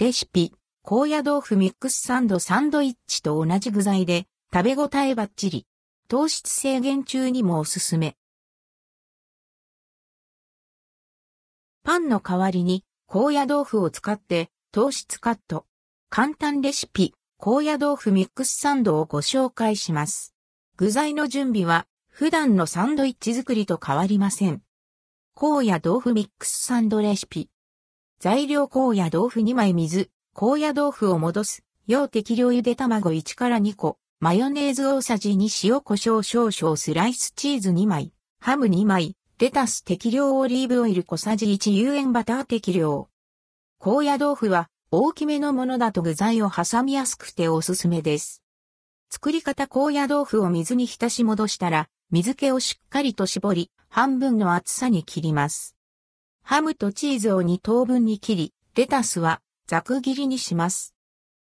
レシピ、高野豆腐ミックスサンドサンドイッチと同じ具材で食べ応えばっちり。糖質制限中にもおすすめ。パンの代わりに高野豆腐を使って糖質カット。簡単レシピ、高野豆腐ミックスサンドをご紹介します。具材の準備は普段のサンドイッチ作りと変わりません。高野豆腐ミックスサンドレシピ。材料高野豆腐2枚水、高野豆腐を戻す、用適量ゆで卵1から2個、マヨネーズ大さじ2塩胡椒少々スライスチーズ2枚、ハム2枚、レタス適量オリーブオイル小さじ1有塩バター適量。高野豆腐は大きめのものだと具材を挟みやすくておすすめです。作り方高野豆腐を水に浸し戻したら、水気をしっかりと絞り、半分の厚さに切ります。ハムとチーズを2等分に切り、レタスはざく切りにします。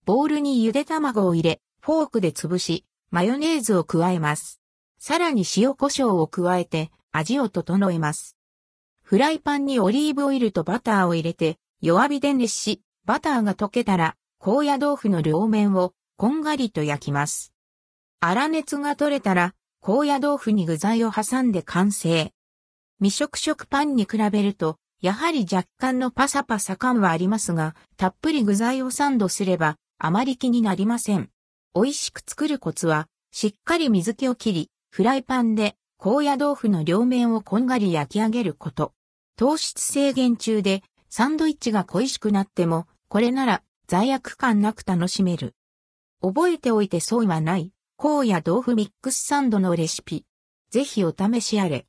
ボウルにゆで卵を入れ、フォークで潰し、マヨネーズを加えます。さらに塩胡椒を加えて味を整えます。フライパンにオリーブオイルとバターを入れて弱火で熱し、バターが溶けたら高野豆腐の両面をこんがりと焼きます。粗熱が取れたら高野豆腐に具材を挟んで完成。未食食パンに比べるとやはり若干のパサパサ感はありますが、たっぷり具材をサンドすればあまり気になりません。美味しく作るコツは、しっかり水気を切り、フライパンで高野豆腐の両面をこんがり焼き上げること。糖質制限中でサンドイッチが恋しくなっても、これなら罪悪感なく楽しめる。覚えておいて損はない、高野豆腐ミックスサンドのレシピ。ぜひお試しあれ。